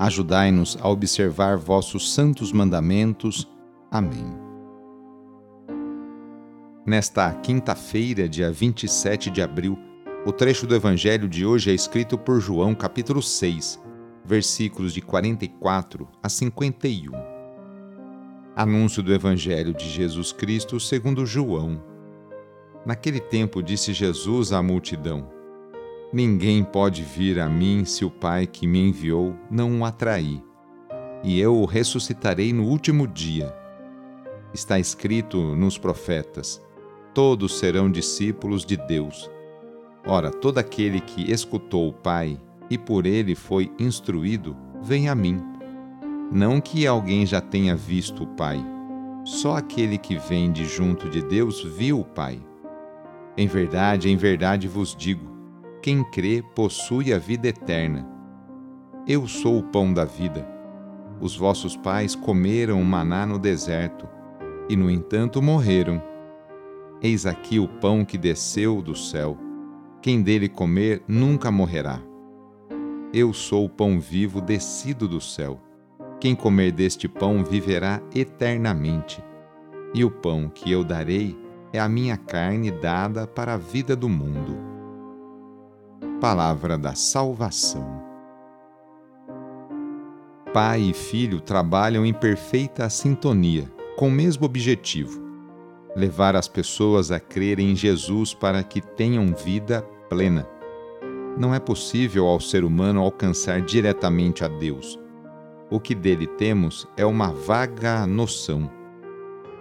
Ajudai-nos a observar vossos santos mandamentos. Amém. Nesta quinta-feira, dia 27 de abril, o trecho do Evangelho de hoje é escrito por João, capítulo 6, versículos de 44 a 51. Anúncio do Evangelho de Jesus Cristo segundo João. Naquele tempo disse Jesus à multidão: Ninguém pode vir a mim se o Pai que me enviou não o atrair, e eu o ressuscitarei no último dia. Está escrito nos profetas: todos serão discípulos de Deus. Ora, todo aquele que escutou o Pai e por ele foi instruído, vem a mim. Não que alguém já tenha visto o Pai, só aquele que vem de junto de Deus viu o Pai. Em verdade, em verdade vos digo, quem crê possui a vida eterna. Eu sou o pão da vida. Os vossos pais comeram o maná no deserto, e no entanto morreram. Eis aqui o pão que desceu do céu. Quem dele comer nunca morrerá. Eu sou o pão vivo descido do céu. Quem comer deste pão viverá eternamente. E o pão que eu darei é a minha carne dada para a vida do mundo. Palavra da Salvação. Pai e filho trabalham em perfeita sintonia, com o mesmo objetivo: levar as pessoas a crerem em Jesus para que tenham vida plena. Não é possível ao ser humano alcançar diretamente a Deus. O que dele temos é uma vaga noção.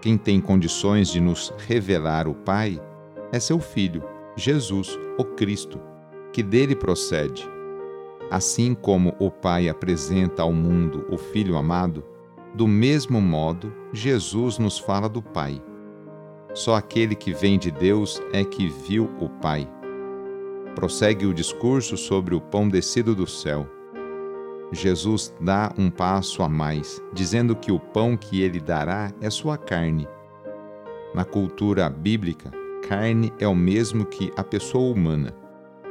Quem tem condições de nos revelar o Pai é seu Filho, Jesus, o Cristo que dele procede. Assim como o Pai apresenta ao mundo o Filho amado, do mesmo modo Jesus nos fala do Pai. Só aquele que vem de Deus é que viu o Pai. Prossegue o discurso sobre o pão descido do céu. Jesus dá um passo a mais, dizendo que o pão que ele dará é sua carne. Na cultura bíblica, carne é o mesmo que a pessoa humana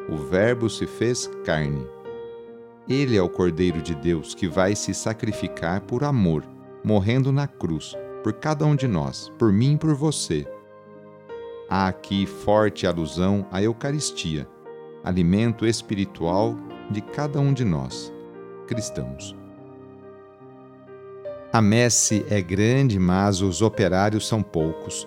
o Verbo se fez carne. Ele é o Cordeiro de Deus que vai se sacrificar por amor, morrendo na cruz, por cada um de nós, por mim e por você. Há aqui forte alusão à Eucaristia, alimento espiritual de cada um de nós, cristãos. A messe é grande, mas os operários são poucos.